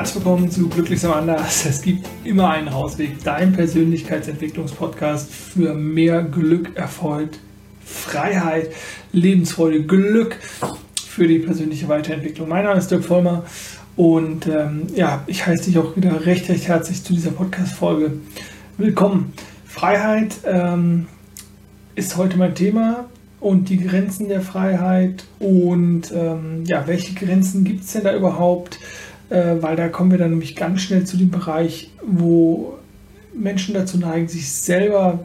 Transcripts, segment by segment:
Herzlich willkommen zu Glücklich sein anders. Es gibt immer einen Ausweg. Dein Persönlichkeitsentwicklungspodcast für mehr Glück, Erfolg, Freiheit, Lebensfreude, Glück für die persönliche Weiterentwicklung. Mein Name ist Dirk Vollmer und ähm, ja, ich heiße dich auch wieder recht, recht herzlich zu dieser Podcast-Folge. Willkommen. Freiheit ähm, ist heute mein Thema und die Grenzen der Freiheit und ähm, ja, welche Grenzen gibt es denn da überhaupt? Äh, weil da kommen wir dann nämlich ganz schnell zu dem Bereich, wo Menschen dazu neigen, sich selber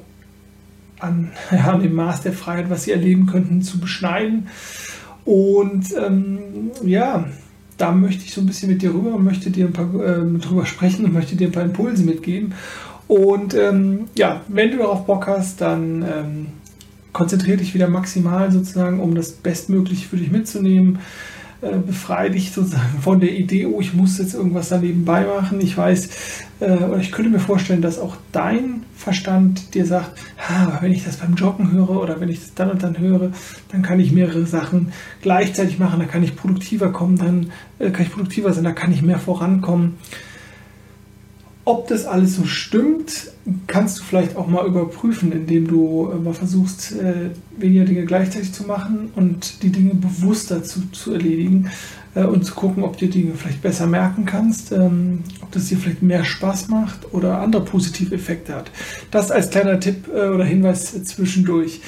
an, ja, an dem Maß der Freiheit, was sie erleben könnten, zu beschneiden. Und ähm, ja, da möchte ich so ein bisschen mit dir rüber möchte dir ein paar äh, drüber sprechen und möchte dir ein paar Impulse mitgeben. Und ähm, ja, wenn du darauf Bock hast, dann ähm, konzentriere dich wieder maximal sozusagen, um das Bestmögliche für dich mitzunehmen. Äh, befreie dich sozusagen von der Idee, oh, ich muss jetzt irgendwas da nebenbei machen. Ich weiß, äh, oder ich könnte mir vorstellen, dass auch dein Verstand dir sagt, ha, wenn ich das beim Joggen höre oder wenn ich das dann und dann höre, dann kann ich mehrere Sachen gleichzeitig machen, dann kann ich produktiver kommen, dann äh, kann ich produktiver sein, da kann ich mehr vorankommen. Ob das alles so stimmt, kannst du vielleicht auch mal überprüfen, indem du äh, mal versuchst, äh, weniger Dinge gleichzeitig zu machen und die Dinge bewusster zu, zu erledigen äh, und zu gucken, ob du Dinge vielleicht besser merken kannst, ähm, ob das dir vielleicht mehr Spaß macht oder andere positive Effekte hat. Das als kleiner Tipp oder Hinweis zwischendurch.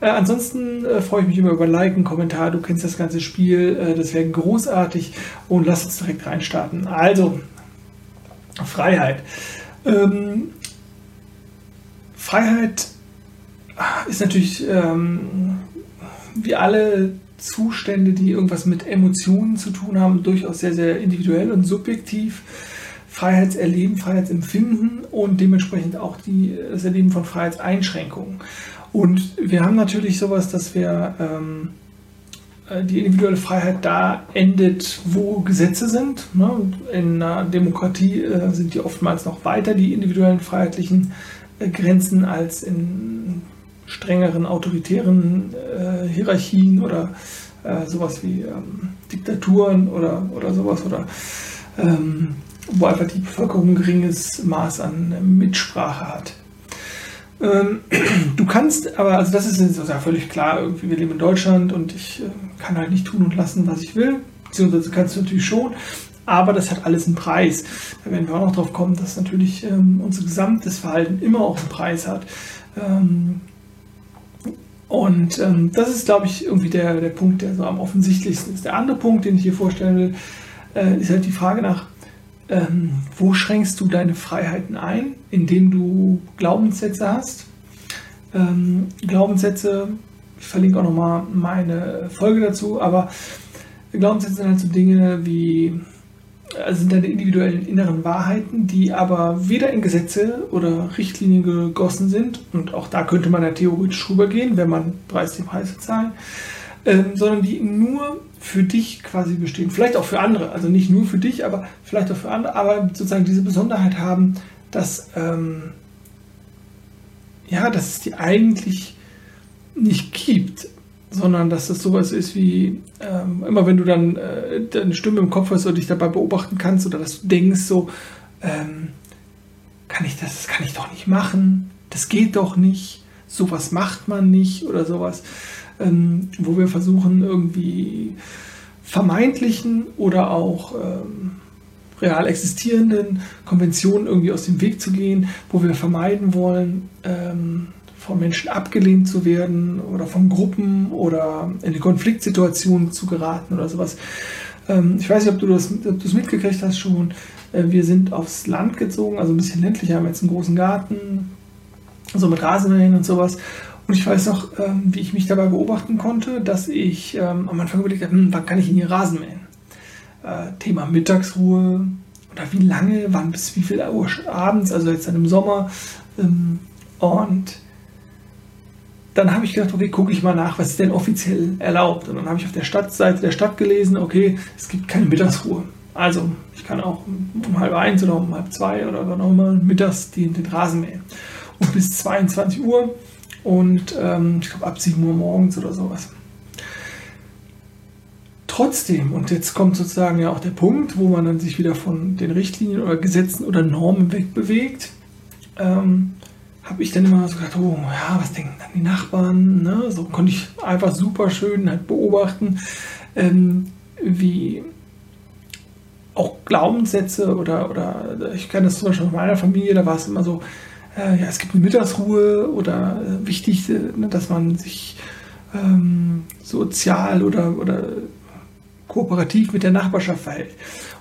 Äh, ansonsten äh, freue ich mich immer über Like, einen Kommentar. Du kennst das ganze Spiel. Äh, das wäre großartig. Und lass uns direkt reinstarten. Also, Freiheit. Ähm, Freiheit ist natürlich ähm, wie alle Zustände, die irgendwas mit Emotionen zu tun haben, durchaus sehr, sehr individuell und subjektiv. Freiheitserleben, Freiheitsempfinden und dementsprechend auch die, das Erleben von Freiheitseinschränkungen. Und wir haben natürlich sowas, dass wir ähm, äh, die individuelle Freiheit da endet, wo Gesetze sind. Ne? In einer Demokratie äh, sind die oftmals noch weiter, die individuellen freiheitlichen äh, Grenzen, als in strengeren autoritären äh, Hierarchien oder äh, sowas wie ähm, Diktaturen oder, oder sowas oder ähm, wo einfach die Bevölkerung ein geringes Maß an Mitsprache hat. Ähm, du kannst, aber, also das ist ja völlig klar, irgendwie, wir leben in Deutschland und ich äh, kann halt nicht tun und lassen, was ich will. Beziehungsweise kannst du natürlich schon, aber das hat alles einen Preis. Da werden wir auch noch drauf kommen, dass natürlich ähm, unser gesamtes Verhalten immer auch einen Preis hat. Ähm, und das ist, glaube ich, irgendwie der, der Punkt, der so am offensichtlichsten ist. Der andere Punkt, den ich hier vorstellen will, äh, ist halt die Frage nach, ähm, wo schränkst du deine Freiheiten ein, indem du Glaubenssätze hast? Ähm, Glaubenssätze, ich verlinke auch nochmal meine Folge dazu, aber Glaubenssätze sind halt so Dinge wie, also sind deine individuellen inneren Wahrheiten, die aber weder in Gesetze oder Richtlinien gegossen sind, und auch da könnte man ja theoretisch drüber gehen, wenn man Preis den Preis bezahlen, ähm, sondern die nur für dich quasi bestehen. Vielleicht auch für andere, also nicht nur für dich, aber vielleicht auch für andere, aber sozusagen diese Besonderheit haben, dass, ähm, ja, dass es die eigentlich nicht gibt, sondern dass es sowas ist wie, ähm, immer wenn du dann äh, deine Stimme im Kopf hast oder dich dabei beobachten kannst oder dass du denkst, so, ähm, kann ich das, das kann ich doch nicht machen, das geht doch nicht, sowas macht man nicht oder sowas ähm, wo wir versuchen, irgendwie vermeintlichen oder auch ähm, real existierenden Konventionen irgendwie aus dem Weg zu gehen, wo wir vermeiden wollen, ähm, von Menschen abgelehnt zu werden oder von Gruppen oder in eine Konfliktsituation zu geraten oder sowas. Ähm, ich weiß nicht, ob du das, ob das mitgekriegt hast schon. Äh, wir sind aufs Land gezogen, also ein bisschen ländlicher, haben jetzt einen großen Garten, so mit Rasenmähen und sowas. Und ich weiß noch, ähm, wie ich mich dabei beobachten konnte, dass ich ähm, am Anfang überlegt habe, hm, wann kann ich in hier Rasen mähen? Äh, Thema Mittagsruhe oder wie lange, wann bis wie viel Uhr abends, also jetzt dann im Sommer. Ähm, und dann habe ich gedacht, okay, gucke ich mal nach, was ist denn offiziell erlaubt. Und dann habe ich auf der Stadtseite der Stadt gelesen, okay, es gibt keine Mittagsruhe. Also ich kann auch um halb eins oder um halb zwei oder wann auch immer mittags den, den Rasen mähen. Und bis 22 Uhr und ähm, ich glaube ab 7 Uhr morgens oder sowas. trotzdem, und jetzt kommt sozusagen ja auch der Punkt, wo man dann sich wieder von den Richtlinien oder Gesetzen oder Normen wegbewegt, ähm, habe ich dann immer so gedacht, oh ja, was denken dann die Nachbarn? Ne? So konnte ich einfach super schön halt beobachten, ähm, wie auch Glaubenssätze oder, oder ich kenne das zum Beispiel in meiner Familie, da war es immer so, äh, ja, es gibt eine Mittagsruhe oder äh, wichtig, äh, ne, dass man sich ähm, sozial oder, oder kooperativ mit der Nachbarschaft verhält.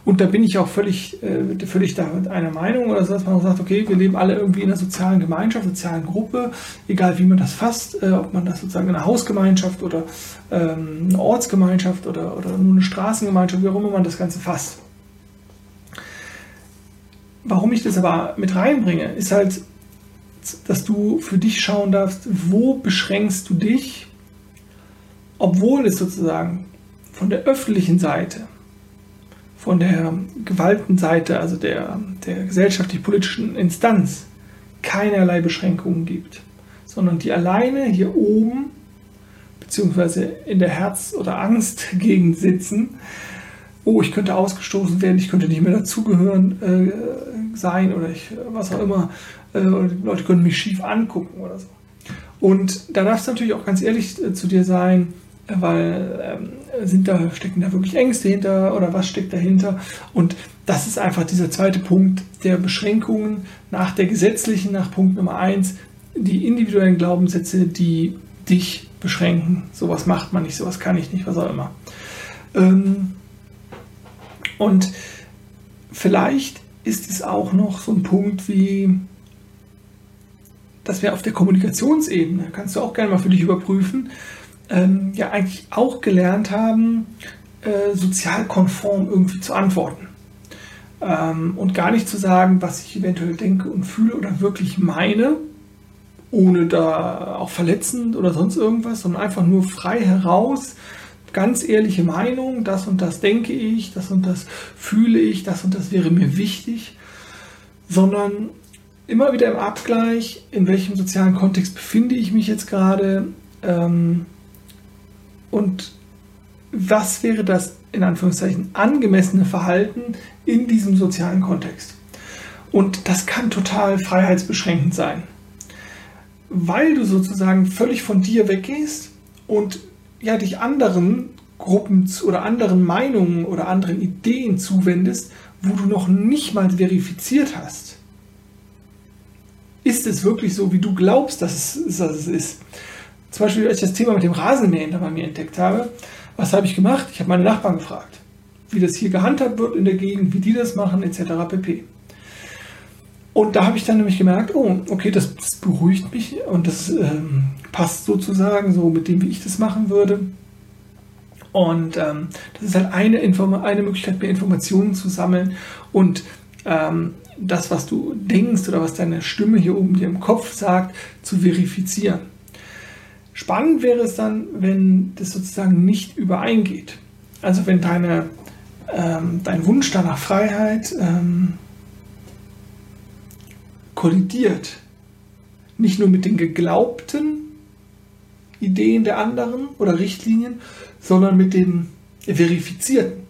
Und da bin ich auch völlig, äh, völlig da einer Meinung, oder so, dass man auch sagt, okay, wir leben alle irgendwie in einer sozialen Gemeinschaft, sozialen Gruppe, egal wie man das fasst, äh, ob man das sozusagen in einer Hausgemeinschaft oder ähm, eine Ortsgemeinschaft oder, oder nur eine Straßengemeinschaft, wie auch immer man das Ganze fasst. Warum ich das aber mit reinbringe, ist halt, dass du für dich schauen darfst, wo beschränkst du dich, obwohl es sozusagen von der öffentlichen Seite, von der Gewaltenseite, also der, der gesellschaftlich-politischen Instanz, keinerlei Beschränkungen gibt, sondern die alleine hier oben, beziehungsweise in der Herz- oder Angstgegend sitzen, oh, ich könnte ausgestoßen werden, ich könnte nicht mehr dazugehören äh, sein oder ich, was auch immer, äh, oder die Leute können mich schief angucken oder so. Und da darfst du natürlich auch ganz ehrlich äh, zu dir sein, weil ähm, sind da, stecken da wirklich Ängste hinter oder was steckt dahinter? Und das ist einfach dieser zweite Punkt der Beschränkungen nach der gesetzlichen, nach Punkt Nummer eins, die individuellen Glaubenssätze, die dich beschränken. Sowas macht man nicht, sowas kann ich nicht, was auch immer. Ähm, und vielleicht ist es auch noch so ein Punkt wie, dass wir auf der Kommunikationsebene, kannst du auch gerne mal für dich überprüfen, ähm, ja eigentlich auch gelernt haben, äh, sozial irgendwie zu antworten. Ähm, und gar nicht zu sagen, was ich eventuell denke und fühle oder wirklich meine, ohne da auch verletzend oder sonst irgendwas, sondern einfach nur frei heraus, ganz ehrliche Meinung, das und das denke ich, das und das fühle ich, das und das wäre mir wichtig, sondern immer wieder im Abgleich, in welchem sozialen Kontext befinde ich mich jetzt gerade, ähm, und was wäre das in Anführungszeichen angemessene Verhalten in diesem sozialen Kontext. Und das kann total freiheitsbeschränkend sein, weil du sozusagen völlig von dir weggehst und ja, dich anderen Gruppen oder anderen Meinungen oder anderen Ideen zuwendest, wo du noch nicht mal verifiziert hast. Ist es wirklich so, wie du glaubst, dass es, dass es ist? Zum Beispiel, als ich das Thema mit dem Rasenmähen da bei mir entdeckt habe, was habe ich gemacht? Ich habe meine Nachbarn gefragt, wie das hier gehandhabt wird in der Gegend, wie die das machen, etc. pp. Und da habe ich dann nämlich gemerkt, oh, okay, das, das beruhigt mich und das ähm, passt sozusagen so mit dem, wie ich das machen würde. Und ähm, das ist halt eine, eine Möglichkeit, mehr Informationen zu sammeln und ähm, das, was du denkst oder was deine Stimme hier oben dir im Kopf sagt, zu verifizieren. Spannend wäre es dann, wenn das sozusagen nicht übereingeht. Also wenn deine, ähm, dein Wunsch nach Freiheit ähm, kollidiert. Nicht nur mit den geglaubten Ideen der anderen oder Richtlinien, sondern mit den verifizierten.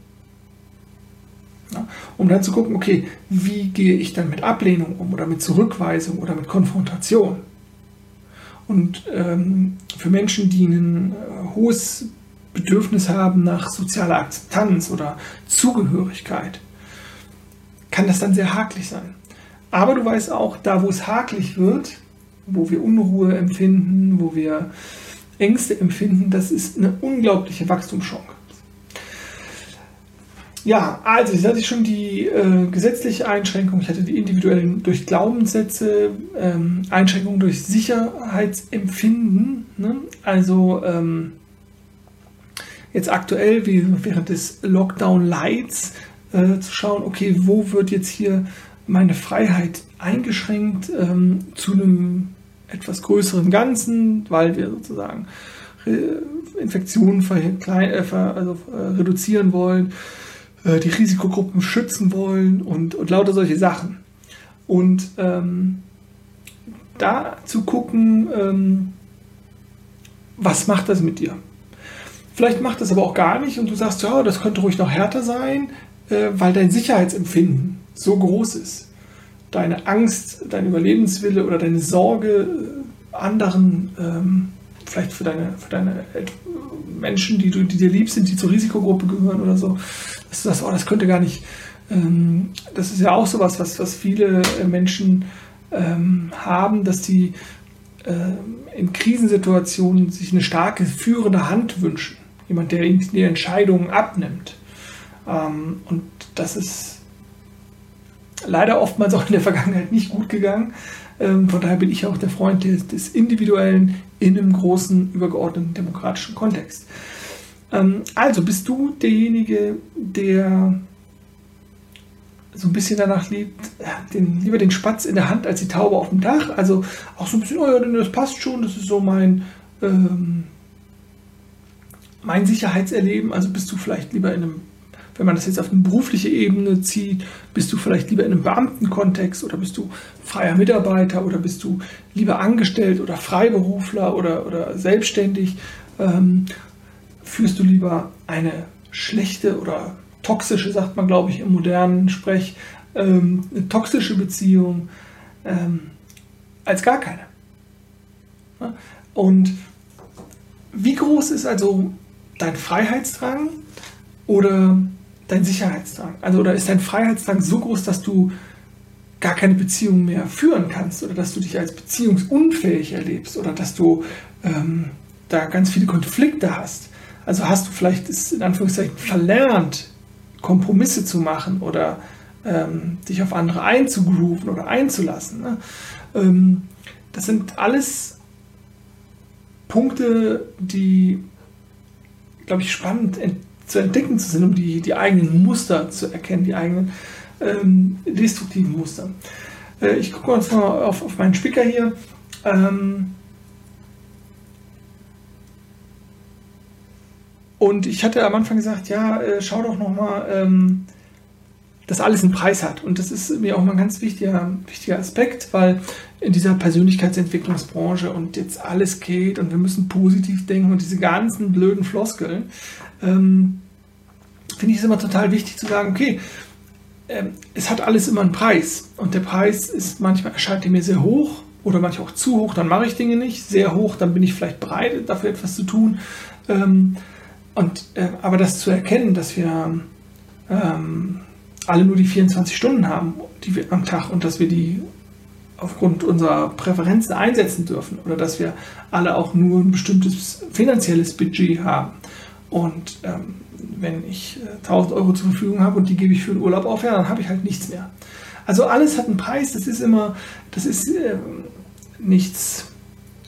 Ja, um dann zu gucken, okay, wie gehe ich dann mit Ablehnung um oder mit Zurückweisung oder mit Konfrontation? Und ähm, für Menschen, die ein äh, hohes Bedürfnis haben nach sozialer Akzeptanz oder Zugehörigkeit, kann das dann sehr haklich sein. Aber du weißt auch, da wo es haklich wird, wo wir Unruhe empfinden, wo wir Ängste empfinden, das ist eine unglaubliche Wachstumschance. Ja, also ich hatte schon die äh, gesetzliche Einschränkung, ich hatte die individuellen durch Glaubenssätze, ähm, Einschränkungen durch Sicherheitsempfinden. Ne? Also ähm, jetzt aktuell, wie während des Lockdown-Lights, äh, zu schauen, okay, wo wird jetzt hier meine Freiheit eingeschränkt ähm, zu einem etwas größeren Ganzen, weil wir sozusagen Infektionen äh, also, äh, reduzieren wollen äh, die Risikogruppen schützen wollen und, und lauter solche Sachen. Und ähm, da zu gucken, ähm, was macht das mit dir? Vielleicht macht das aber auch gar nicht und du sagst, ja, das könnte ruhig noch härter sein, äh, weil dein Sicherheitsempfinden so groß ist. Deine Angst, dein Überlebenswille oder deine Sorge, äh, anderen, ähm, vielleicht für deine, für deine Menschen, die, du, die dir lieb sind, die zur Risikogruppe gehören oder so, dass du sagst, oh, das könnte gar nicht, ähm, das ist ja auch sowas, was, was viele äh, Menschen ähm, haben, dass die äh, in Krisensituationen sich eine starke führende Hand wünschen jemand, der ihnen die Entscheidungen abnimmt. Ähm, und das ist leider oftmals auch in der Vergangenheit nicht gut gegangen. Ähm, von daher bin ich auch der Freund des, des Individuellen in einem großen, übergeordneten demokratischen Kontext. Ähm, also bist du derjenige, der so ein bisschen danach liebt, den, lieber den Spatz in der Hand als die Taube auf dem Dach. Also auch so ein bisschen, oh ja, das passt schon, das ist so mein, ähm, mein Sicherheitserleben, also bist du vielleicht lieber in einem, wenn man das jetzt auf eine berufliche Ebene zieht, bist du vielleicht lieber in einem Beamtenkontext oder bist du freier Mitarbeiter oder bist du lieber angestellt oder Freiberufler oder, oder selbstständig, ähm, führst du lieber eine schlechte oder toxische, sagt man glaube ich im modernen Sprech, ähm, eine toxische Beziehung ähm, als gar keine. Und wie groß ist also dein Freiheitsdrang oder dein Sicherheitsdrang? Also oder ist dein Freiheitsdrang so groß, dass du gar keine Beziehung mehr führen kannst oder dass du dich als beziehungsunfähig erlebst oder dass du ähm, da ganz viele Konflikte hast? Also hast du vielleicht ist in Anführungszeichen verlernt, Kompromisse zu machen oder ähm, dich auf andere einzugrooven oder einzulassen. Ne? Ähm, das sind alles Punkte, die glaube ich, spannend ent zu entdecken zu sind, um die, die eigenen Muster zu erkennen, die eigenen ähm, destruktiven Muster. Äh, ich gucke uns mal auf, auf meinen Spicker hier. Ähm, und ich hatte am Anfang gesagt, ja, äh, schau doch nochmal, ähm, dass alles einen Preis hat. Und das ist mir auch mal ein ganz wichtiger, wichtiger Aspekt, weil in dieser Persönlichkeitsentwicklungsbranche und jetzt alles geht und wir müssen positiv denken und diese ganzen blöden Floskeln, ähm, finde ich es immer total wichtig zu sagen, okay, ähm, es hat alles immer einen Preis und der Preis ist manchmal erscheint mir sehr hoch oder manchmal auch zu hoch, dann mache ich Dinge nicht, sehr hoch, dann bin ich vielleicht bereit, dafür etwas zu tun. Ähm, und, äh, aber das zu erkennen, dass wir ähm, alle nur die 24 Stunden haben die wir am Tag und dass wir die aufgrund unserer Präferenzen einsetzen dürfen oder dass wir alle auch nur ein bestimmtes finanzielles Budget haben. Und ähm, wenn ich äh, 1000 Euro zur Verfügung habe und die gebe ich für den Urlaub auf, ja, dann habe ich halt nichts mehr. Also alles hat einen Preis, das ist immer, das ist äh, nichts,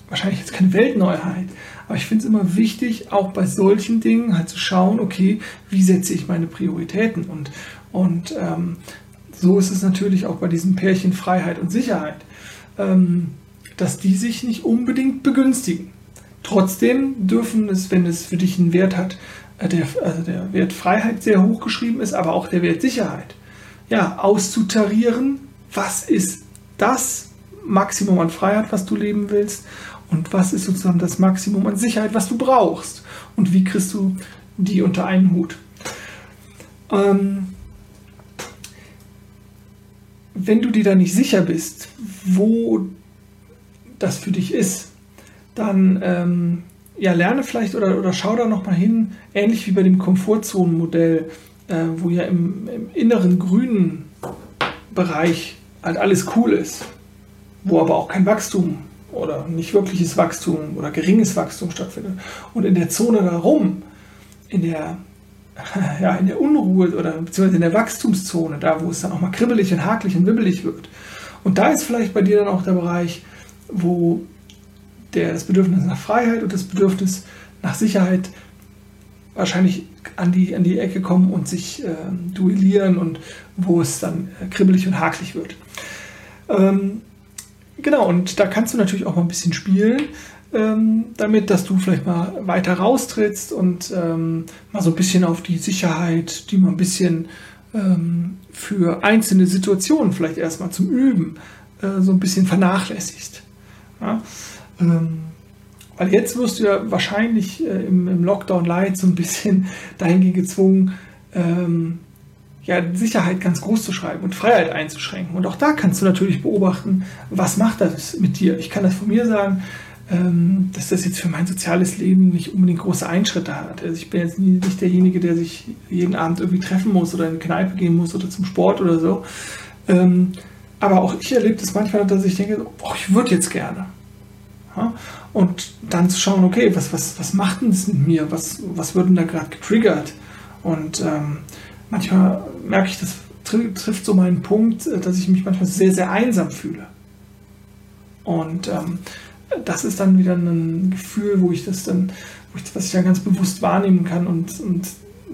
wahrscheinlich jetzt keine Weltneuheit, aber ich finde es immer wichtig, auch bei solchen Dingen halt zu schauen, okay, wie setze ich meine Prioritäten und, und ähm, so ist es natürlich auch bei diesem Pärchen Freiheit und Sicherheit, ähm, dass die sich nicht unbedingt begünstigen. Trotzdem dürfen es, wenn es für dich einen Wert hat, äh, der, also der Wert Freiheit sehr hoch geschrieben ist, aber auch der Wert Sicherheit, ja, auszutarieren, was ist das Maximum an Freiheit, was du leben willst? Und was ist sozusagen das Maximum an Sicherheit, was du brauchst? Und wie kriegst du die unter einen Hut. Ähm, wenn du dir da nicht sicher bist, wo das für dich ist, dann ähm, ja, lerne vielleicht oder, oder schau da nochmal hin, ähnlich wie bei dem Komfortzonenmodell, äh, wo ja im, im, inneren grünen Bereich halt alles cool ist, wo aber auch kein Wachstum oder nicht wirkliches Wachstum oder geringes Wachstum stattfindet. Und in der Zone darum, in der ja, in der Unruhe oder beziehungsweise in der Wachstumszone, da wo es dann auch mal kribbelig und hakelig und wibbelig wird. Und da ist vielleicht bei dir dann auch der Bereich, wo der, das Bedürfnis nach Freiheit und das Bedürfnis nach Sicherheit wahrscheinlich an die, an die Ecke kommen und sich äh, duellieren und wo es dann äh, kribbelig und hakelig wird. Ähm, genau, und da kannst du natürlich auch mal ein bisschen spielen ähm, damit, dass du vielleicht mal weiter raustrittst und ähm, mal so ein bisschen auf die Sicherheit, die mal ein bisschen ähm, für einzelne Situationen vielleicht erstmal zum Üben äh, so ein bisschen vernachlässigst. Ja? Ähm, Weil jetzt wirst du ja wahrscheinlich äh, im, im, Lockdown Light so ein bisschen dahingehend gezwungen, ähm, ja, Sicherheit ganz groß zu schreiben und Freiheit einzuschränken. Und auch da kannst du natürlich beobachten, was macht das mit dir. Ich kann das von mir sagen, ähm, dass das jetzt für mein soziales Leben nicht unbedingt große Einschritte hat. Also ich bin jetzt nicht derjenige, der sich jeden Abend irgendwie treffen muss oder in eine Kneipe gehen muss oder zum Sport oder so. Ähm, aber auch ich erlebe das manchmal, dass ich denke, oh, ich würde jetzt gerne. Und dann zu schauen, okay, was, was, was macht denn das mit mir? Was, was wird denn da gerade getriggert? Und ähm, manchmal merke ich, das trifft so meinen Punkt, äh, dass ich mich manchmal sehr, sehr einsam fühle. Und ähm, das ist dann wieder ein Gefühl, wo ich das dann, ich, was ich dann ganz bewusst wahrnehmen kann und, und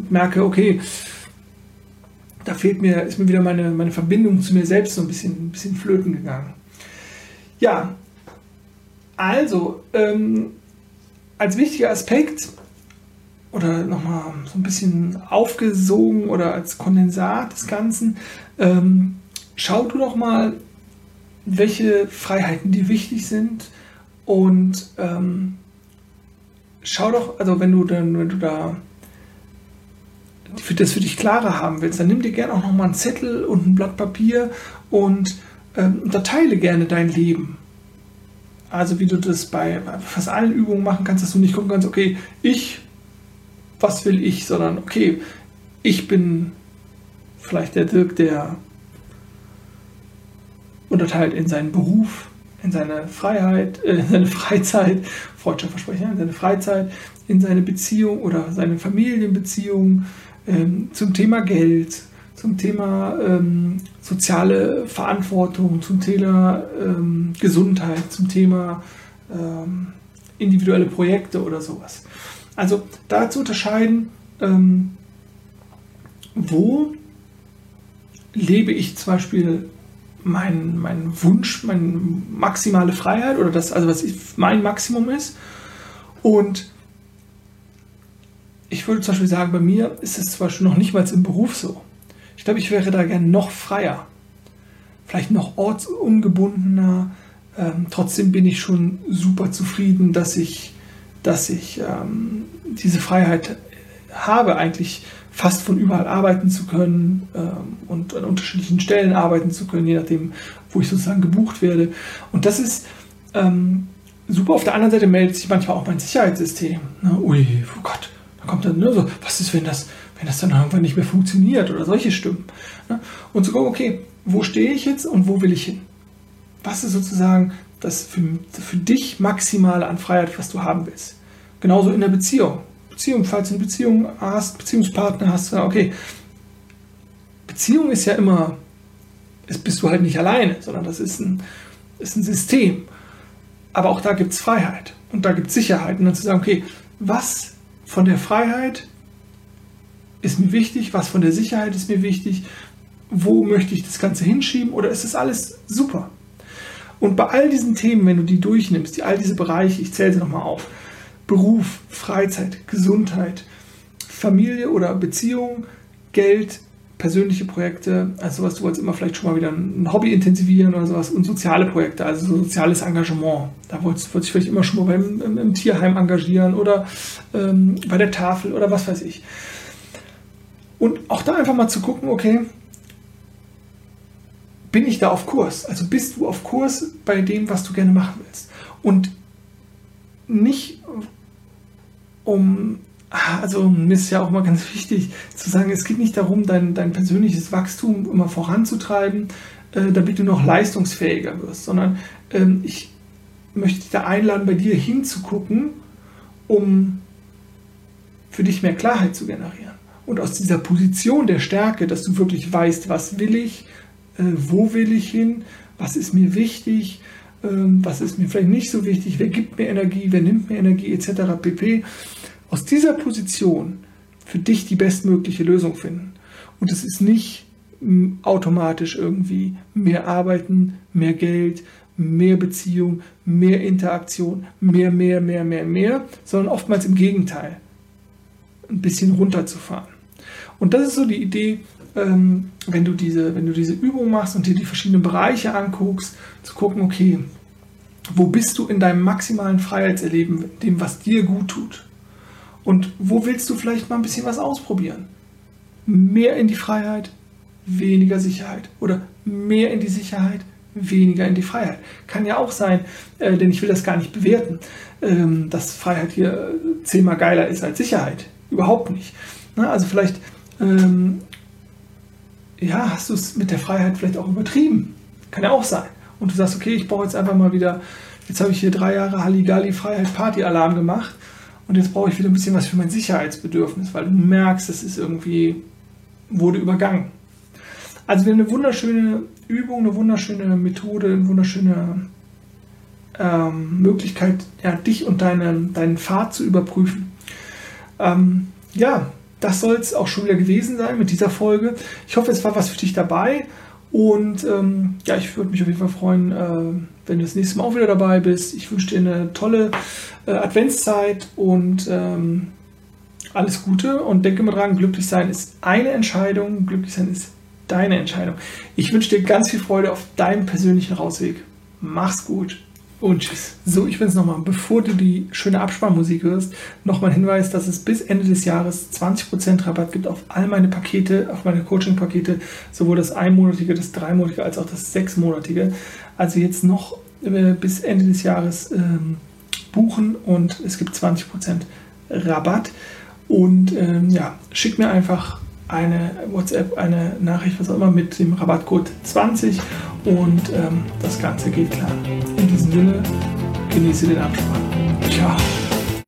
merke, okay, da fehlt mir, ist mir wieder meine, meine Verbindung zu mir selbst so ein bisschen, ein bisschen flöten gegangen. Ja, also, ähm, als wichtiger Aspekt oder nochmal so ein bisschen aufgesogen oder als Kondensat des Ganzen, ähm, schau du doch mal, welche Freiheiten dir wichtig sind und ähm, schau doch, also wenn du dann, wenn du da das für dich klarer haben willst, dann nimm dir gerne auch nochmal einen Zettel und ein Blatt Papier und ähm, unterteile gerne dein Leben. Also wie du das bei fast allen Übungen machen kannst, dass du nicht gucken kannst, okay, ich, was will ich, sondern okay, ich bin vielleicht der Dirk, der unterteilt in seinen Beruf, in seine Freiheit, äh, in seine Freizeit, Freudscher Versprechen, in seine Freizeit, in seine Beziehung oder seine Familienbeziehung, ähm, zum Thema Geld, zum Thema ähm, soziale Verantwortung, zum Thema ähm, Gesundheit, zum Thema ähm, individuelle Projekte oder sowas. Also da zu unterscheiden, ähm, wo lebe ich zum Beispiel mein, mein Wunsch, meine maximale Freiheit oder das, also was mein Maximum ist. Und ich würde zum Beispiel sagen, bei mir ist es zum Beispiel noch nicht mal im Beruf so. Ich glaube, ich wäre da gerne noch freier. Vielleicht noch ortsungebundener. Ähm, trotzdem bin ich schon super zufrieden, dass ich, dass ich ähm, diese Freiheit habe, eigentlich fast von überall arbeiten zu können ähm, und an unterschiedlichen Stellen arbeiten zu können, je nachdem, wo ich sozusagen gebucht werde. Und das ist ähm, super. Auf der anderen Seite meldet sich manchmal auch mein Sicherheitssystem. Ne? Ui, oh Gott, da kommt dann nur so, was ist, wenn das, wenn das dann irgendwann nicht mehr funktioniert oder solche Stimmen. Ne? Und zu gucken, okay, wo stehe ich jetzt und wo will ich hin? Was ist sozusagen das für, für dich Maximale an Freiheit, was du haben willst? Genauso in der Beziehung. Beziehung, falls du eine Beziehung hast, Beziehungspartner hast, okay. Beziehung ist ja immer, ist, bist du halt nicht alleine, sondern das ist ein, ist ein System. Aber auch da gibt es Freiheit und da gibt es Sicherheit. Und dann zu sagen, okay, was von der Freiheit ist mir wichtig, was von der Sicherheit ist mir wichtig, wo möchte ich das Ganze hinschieben oder ist das alles super? Und bei all diesen Themen, wenn du die durchnimmst, die, all diese Bereiche, ich zähle sie nochmal auf, Beruf, Freizeit, Gesundheit, Familie oder Beziehung, Geld, persönliche Projekte, also was du jetzt immer vielleicht schon mal wieder ein Hobby intensivieren oder sowas und soziale Projekte, also so soziales Engagement. Da wolltest du dich vielleicht immer schon mal beim, im, im Tierheim engagieren oder ähm, bei der Tafel oder was weiß ich. Und auch da einfach mal zu gucken, okay, bin ich da auf Kurs? Also bist du auf Kurs bei dem, was du gerne machen willst? Und nicht um, also mir ist ja auch mal ganz wichtig zu sagen, es geht nicht darum, dein, dein persönliches Wachstum immer voranzutreiben, äh, damit du noch leistungsfähiger wirst, sondern ähm, ich möchte dich da einladen, bei dir hinzugucken, um für dich mehr Klarheit zu generieren. Und aus dieser Position der Stärke, dass du wirklich weißt, was will ich, äh, wo will ich hin, was ist mir wichtig, ähm, was ist mir vielleicht nicht so wichtig, wer gibt mir Energie, wer nimmt mir Energie etc. pp. Aus dieser Position für dich die bestmögliche Lösung finden. Und es ist nicht automatisch irgendwie mehr Arbeiten, mehr Geld, mehr Beziehung, mehr Interaktion, mehr, mehr, mehr, mehr, mehr, sondern oftmals im Gegenteil. Ein bisschen runterzufahren. Und das ist so die Idee, ähm, wenn, du diese, wenn du diese Übung machst und dir die verschiedenen Bereiche anguckst, zu gucken, okay, Wo bist du in deinem maximalen Freiheitserleben, dem, was dir gut tut? Und wo willst du vielleicht mal ein bisschen was ausprobieren? Mehr in die Freiheit, weniger Sicherheit. Oder mehr in die Sicherheit, weniger in die Freiheit. Kann ja auch sein, äh, denn ich will das gar nicht bewerten, ähm, dass Freiheit hier zehnmal geiler ist als Sicherheit. Überhaupt nicht. Na, also vielleicht ähm, ja, hast du es mit der Freiheit vielleicht auch übertrieben. Kann ja auch sein. Und du sagst, okay, ich brauche jetzt einfach mal wieder, jetzt habe ich hier drei Jahre Halligalli Freiheit Party Alarm gemacht und jetzt brauche ich wieder ein bisschen was für mein Sicherheitsbedürfnis, weil du merkst, es ist irgendwie, wurde übergangen. Also wir eine wunderschöne Übung, eine wunderschöne Methode, eine wunderschöne ähm, Möglichkeit, ja, dich und deinen, deinen Pfad zu überprüfen. Ähm, ja, das soll es auch schon wieder gewesen sein mit dieser Folge. Ich hoffe, es war was für dich dabei. Und ähm, ja, ich würde mich auf jeden Fall freuen, äh, wenn du das nächste Mal auch wieder dabei bist. Ich wünsche dir eine tolle äh, Adventszeit und ähm, alles Gute. Und denke mal dran, glücklich sein ist eine Entscheidung, glücklich sein ist deine Entscheidung. Ich wünsche dir ganz viel Freude auf deinem persönlichen Rausweg. Mach's gut und tschüss. So, ich bin's nochmal. Bevor du die schöne Abspannmusik hörst, nochmal ein Hinweis, dass es bis Ende des Jahres 20% Rabatt gibt auf all meine Pakete, auf meine Coaching-Pakete, sowohl das einmonatige, das dreimonatige als auch das sechsmonatige. Also jetzt noch äh, bis Ende des Jahres ähm, buchen und es gibt 20% Rabatt. Und ähm, ja, schick mir einfach eine WhatsApp, eine Nachricht, was auch immer, mit dem Rabattcode 20 und ähm, das Ganze geht klar. Diesem Sinne, genieße den Abspann. Ciao.